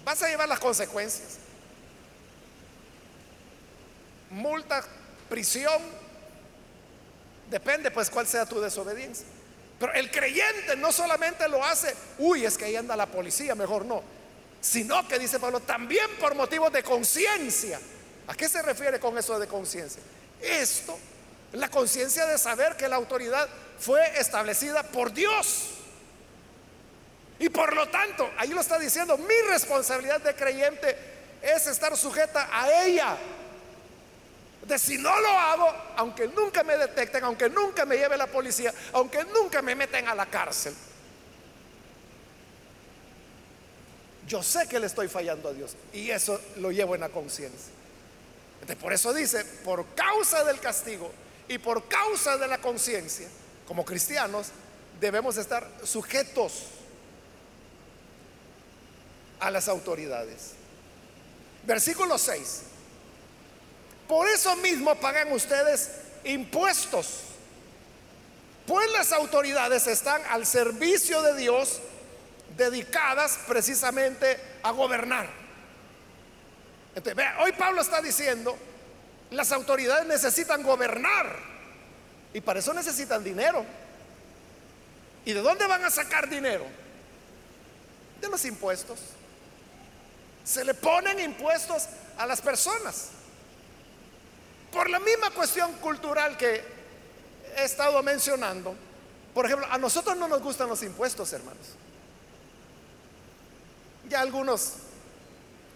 vas a llevar las consecuencias. Multa, prisión, depende pues cuál sea tu desobediencia. Pero el creyente no solamente lo hace, uy, es que ahí anda la policía, mejor no sino que dice Pablo, también por motivos de conciencia. ¿A qué se refiere con eso de conciencia? Esto, la conciencia de saber que la autoridad fue establecida por Dios. Y por lo tanto, ahí lo está diciendo, mi responsabilidad de creyente es estar sujeta a ella. De si no lo hago, aunque nunca me detecten, aunque nunca me lleve la policía, aunque nunca me meten a la cárcel, yo sé que le estoy fallando a Dios y eso lo llevo en la conciencia. por eso dice, por causa del castigo y por causa de la conciencia, como cristianos, debemos estar sujetos a las autoridades. Versículo 6. Por eso mismo pagan ustedes impuestos, pues las autoridades están al servicio de Dios dedicadas precisamente a gobernar. hoy Pablo está diciendo, las autoridades necesitan gobernar y para eso necesitan dinero. ¿Y de dónde van a sacar dinero? De los impuestos. Se le ponen impuestos a las personas. Por la misma cuestión cultural que he estado mencionando, por ejemplo, a nosotros no nos gustan los impuestos, hermanos. Ya algunos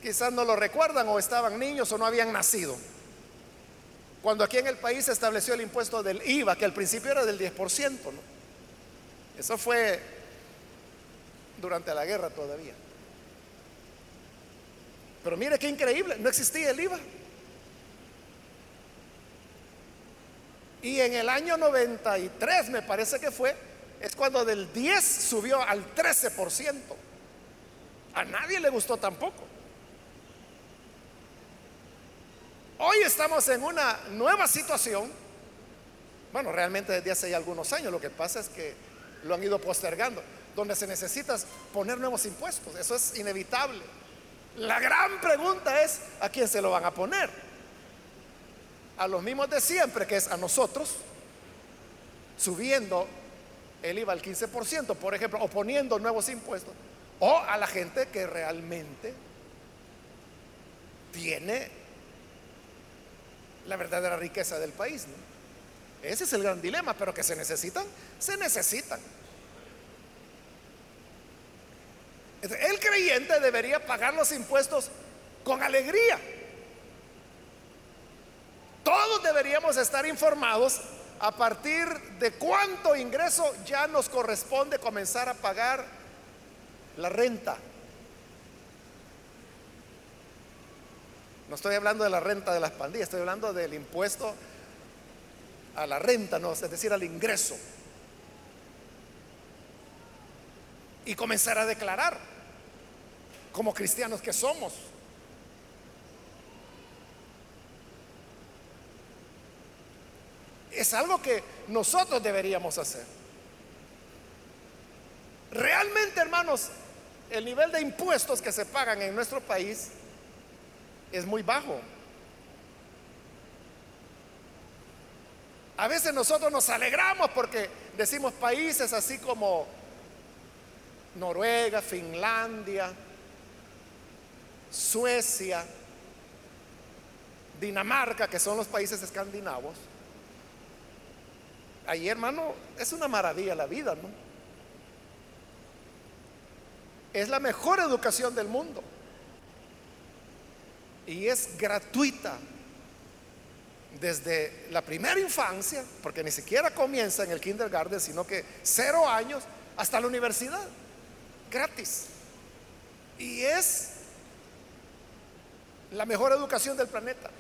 quizás no lo recuerdan o estaban niños o no habían nacido. Cuando aquí en el país se estableció el impuesto del IVA, que al principio era del 10%, ¿no? Eso fue durante la guerra todavía. Pero mire qué increíble, no existía el IVA. Y en el año 93, me parece que fue, es cuando del 10 subió al 13%. A nadie le gustó tampoco. Hoy estamos en una nueva situación. Bueno, realmente desde hace ya algunos años. Lo que pasa es que lo han ido postergando. Donde se necesita poner nuevos impuestos. Eso es inevitable. La gran pregunta es, ¿a quién se lo van a poner? A los mismos de siempre, que es a nosotros, subiendo el IVA al 15%, por ejemplo, o poniendo nuevos impuestos o a la gente que realmente tiene la verdadera riqueza del país. Ese es el gran dilema, pero que se necesitan, se necesitan. El creyente debería pagar los impuestos con alegría. Todos deberíamos estar informados a partir de cuánto ingreso ya nos corresponde comenzar a pagar la renta. No estoy hablando de la renta de las pandillas, estoy hablando del impuesto a la renta, no, es decir, al ingreso. Y comenzar a declarar como cristianos que somos. Es algo que nosotros deberíamos hacer. Realmente, hermanos, el nivel de impuestos que se pagan en nuestro país es muy bajo. A veces nosotros nos alegramos porque decimos países así como Noruega, Finlandia, Suecia, Dinamarca, que son los países escandinavos. Ahí, hermano, es una maravilla la vida, ¿no? Es la mejor educación del mundo. Y es gratuita desde la primera infancia, porque ni siquiera comienza en el kindergarten, sino que cero años hasta la universidad, gratis. Y es la mejor educación del planeta.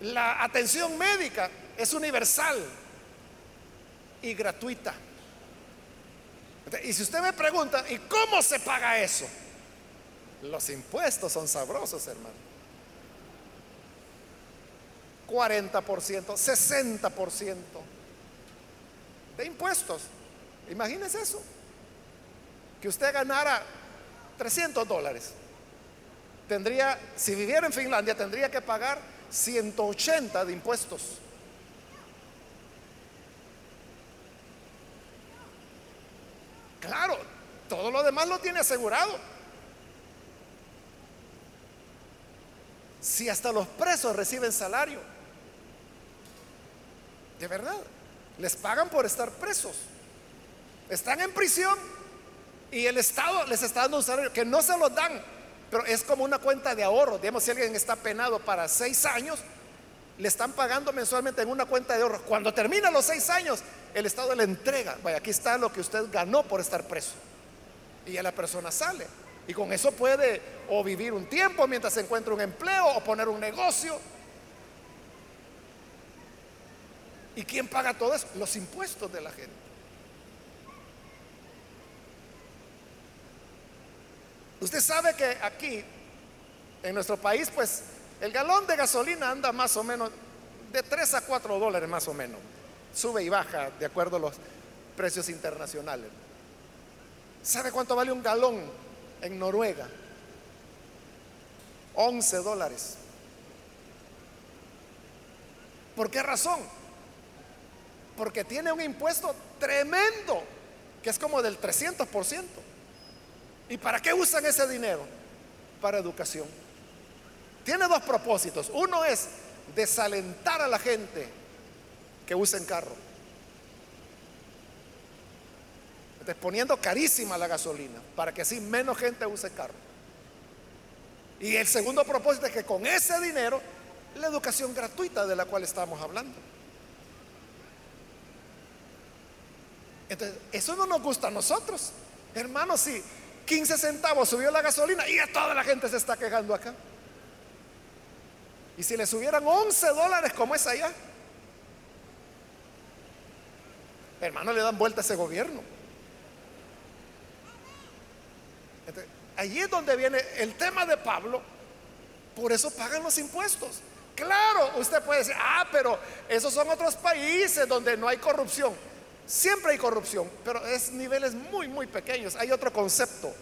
La atención médica es universal y gratuita. Y si usted me pregunta, ¿y cómo se paga eso? Los impuestos son sabrosos, hermano. 40%, 60% de impuestos. Imagínese eso. Que usted ganara 300 dólares. Tendría, si viviera en Finlandia, tendría que pagar 180 de impuestos. Claro, todo lo demás lo tiene asegurado. Si hasta los presos reciben salario, de verdad, les pagan por estar presos. Están en prisión y el Estado les está dando un salario que no se lo dan, pero es como una cuenta de ahorro. Digamos, si alguien está penado para seis años, le están pagando mensualmente en una cuenta de ahorro. Cuando termina los seis años, el Estado le entrega, vaya, aquí está lo que usted ganó por estar preso. Y ya la persona sale. Y con eso puede o vivir un tiempo mientras se encuentra un empleo o poner un negocio. ¿Y quién paga todo eso? Los impuestos de la gente. Usted sabe que aquí, en nuestro país, pues el galón de gasolina anda más o menos de 3 a 4 dólares más o menos. Sube y baja de acuerdo a los precios internacionales. ¿Sabe cuánto vale un galón en Noruega? 11 dólares. ¿Por qué razón? Porque tiene un impuesto tremendo, que es como del 300%. ¿Y para qué usan ese dinero? Para educación. Tiene dos propósitos. Uno es desalentar a la gente que usen carro. Entonces, poniendo carísima la gasolina para que así menos gente use carro. Y el segundo propósito es que con ese dinero, la educación gratuita de la cual estamos hablando. Entonces, eso no nos gusta a nosotros. Hermanos, si 15 centavos subió la gasolina y ya toda la gente se está quejando acá. Y si le subieran 11 dólares como es allá, hermano, le dan vuelta a ese gobierno. allí es donde viene el tema de Pablo. Por eso pagan los impuestos. Claro, usted puede decir, ah, pero esos son otros países donde no hay corrupción. Siempre hay corrupción, pero es niveles muy, muy pequeños. Hay otro concepto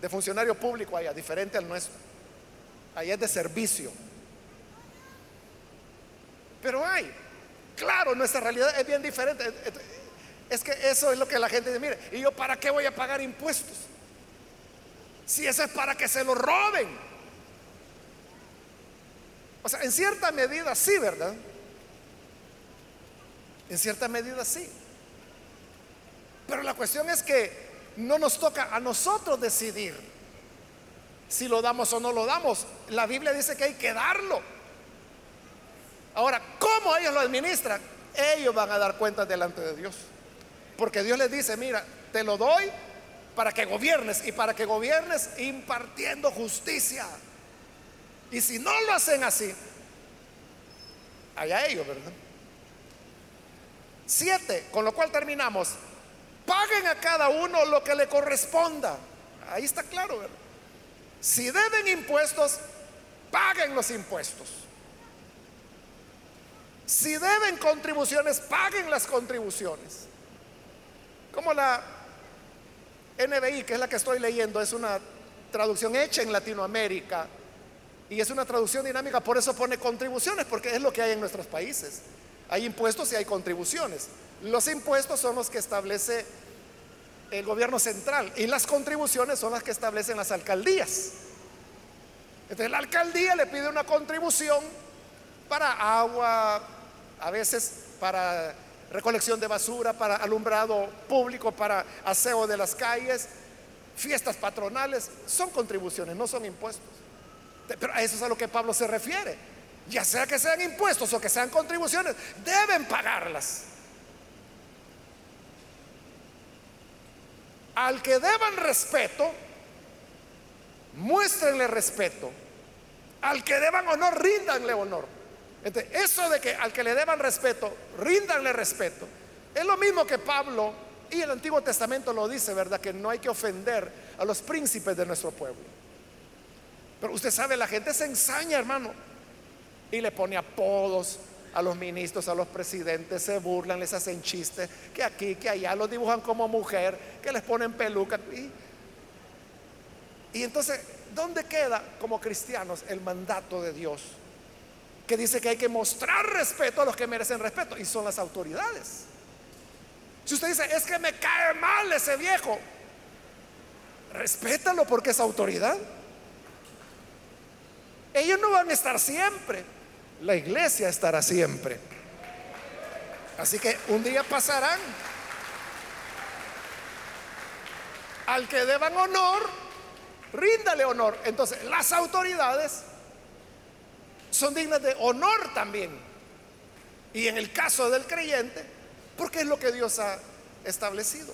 de funcionario público allá, diferente al nuestro. Allá es de servicio. Pero hay, claro, nuestra realidad es bien diferente. Es que eso es lo que la gente dice, mire, ¿y yo para qué voy a pagar impuestos? Si eso es para que se lo roben. O sea, en cierta medida sí, ¿verdad? En cierta medida sí. Pero la cuestión es que no nos toca a nosotros decidir si lo damos o no lo damos. La Biblia dice que hay que darlo. Ahora, ¿cómo ellos lo administran? Ellos van a dar cuentas delante de Dios. Porque Dios les dice, mira, te lo doy para que gobiernes y para que gobiernes impartiendo justicia. Y si no lo hacen así, allá ellos, ¿verdad? Siete, con lo cual terminamos. Paguen a cada uno lo que le corresponda. Ahí está claro, ¿verdad? Si deben impuestos, paguen los impuestos. Si deben contribuciones, paguen las contribuciones. Como la NBI, que es la que estoy leyendo, es una traducción hecha en Latinoamérica y es una traducción dinámica, por eso pone contribuciones, porque es lo que hay en nuestros países. Hay impuestos y hay contribuciones. Los impuestos son los que establece el gobierno central y las contribuciones son las que establecen las alcaldías. Entonces la alcaldía le pide una contribución para agua, a veces para recolección de basura, para alumbrado público, para aseo de las calles, fiestas patronales, son contribuciones, no son impuestos. Pero a eso es a lo que Pablo se refiere. Ya sea que sean impuestos o que sean contribuciones, deben pagarlas. Al que deban respeto, muéstrenle respeto. Al que deban honor, ríndanle honor. Entonces, eso de que al que le deban respeto, ríndanle respeto, es lo mismo que Pablo y el Antiguo Testamento lo dice, ¿verdad? Que no hay que ofender a los príncipes de nuestro pueblo. Pero usted sabe, la gente se ensaña, hermano, y le pone apodos, a los ministros, a los presidentes, se burlan, les hacen chistes, que aquí, que allá, los dibujan como mujer, que les ponen peluca. Y, y entonces, ¿dónde queda como cristianos el mandato de Dios? Que dice que hay que mostrar respeto a los que merecen respeto, y son las autoridades. Si usted dice, es que me cae mal ese viejo, respétalo porque es autoridad. Ellos no van a estar siempre la iglesia estará siempre. Así que un día pasarán. Al que deban honor, ríndale honor. Entonces, las autoridades son dignas de honor también. Y en el caso del creyente, porque es lo que Dios ha establecido.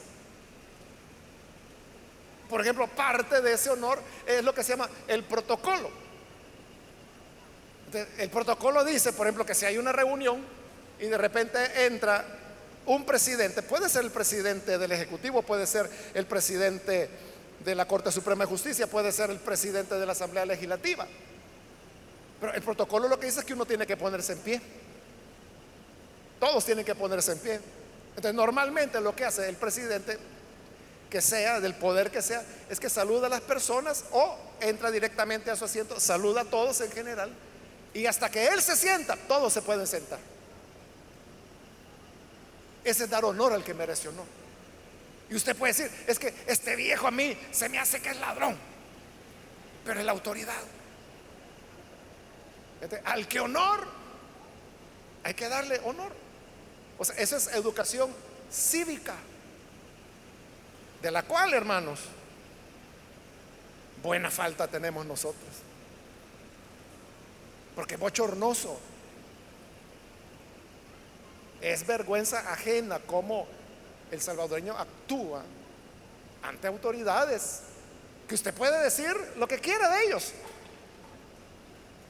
Por ejemplo, parte de ese honor es lo que se llama el protocolo el protocolo dice, por ejemplo, que si hay una reunión y de repente entra un presidente, puede ser el presidente del Ejecutivo, puede ser el presidente de la Corte Suprema de Justicia, puede ser el presidente de la Asamblea Legislativa. Pero el protocolo lo que dice es que uno tiene que ponerse en pie. Todos tienen que ponerse en pie. Entonces, normalmente lo que hace el presidente, que sea, del poder que sea, es que saluda a las personas o entra directamente a su asiento, saluda a todos en general y hasta que Él se sienta, todos se pueden sentar. Ese es dar honor al que merece honor. Y usted puede decir, es que este viejo a mí se me hace que es ladrón, pero es la autoridad. Al que honor, hay que darle honor. O sea, esa es educación cívica, de la cual, hermanos, buena falta tenemos nosotros porque es bochornoso. Es vergüenza ajena cómo el salvadoreño actúa ante autoridades que usted puede decir lo que quiera de ellos,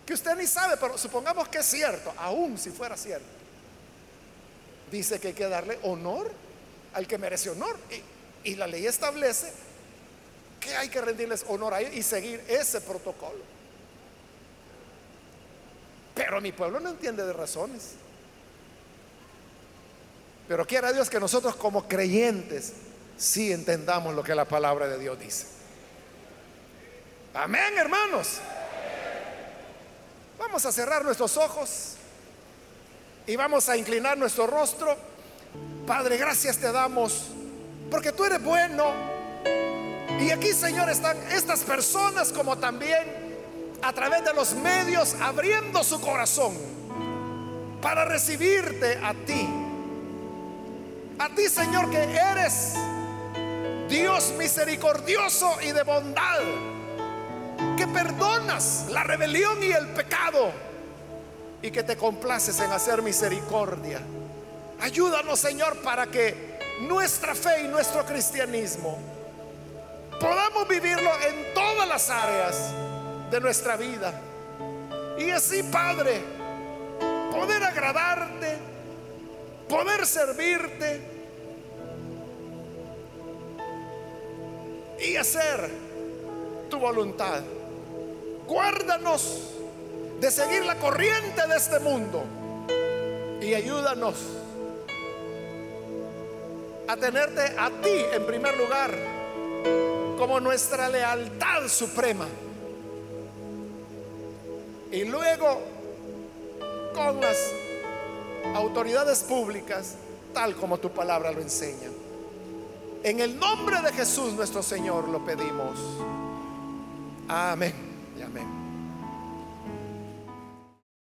que usted ni sabe, pero supongamos que es cierto, aún si fuera cierto. Dice que hay que darle honor al que merece honor. Y, y la ley establece que hay que rendirles honor a ellos y seguir ese protocolo. Pero mi pueblo no entiende de razones. Pero quiera Dios que nosotros como creyentes sí entendamos lo que la palabra de Dios dice. Amén, hermanos. Vamos a cerrar nuestros ojos y vamos a inclinar nuestro rostro. Padre, gracias te damos porque tú eres bueno. Y aquí, Señor, están estas personas como también a través de los medios abriendo su corazón para recibirte a ti. A ti, Señor, que eres Dios misericordioso y de bondad, que perdonas la rebelión y el pecado y que te complaces en hacer misericordia. Ayúdanos, Señor, para que nuestra fe y nuestro cristianismo podamos vivirlo en todas las áreas de nuestra vida. Y así, Padre, poder agradarte, poder servirte y hacer tu voluntad. Guárdanos de seguir la corriente de este mundo. Y ayúdanos a tenerte a ti en primer lugar como nuestra lealtad suprema. Y luego con las autoridades públicas, tal como tu palabra lo enseña. En el nombre de Jesús nuestro Señor lo pedimos. Amén.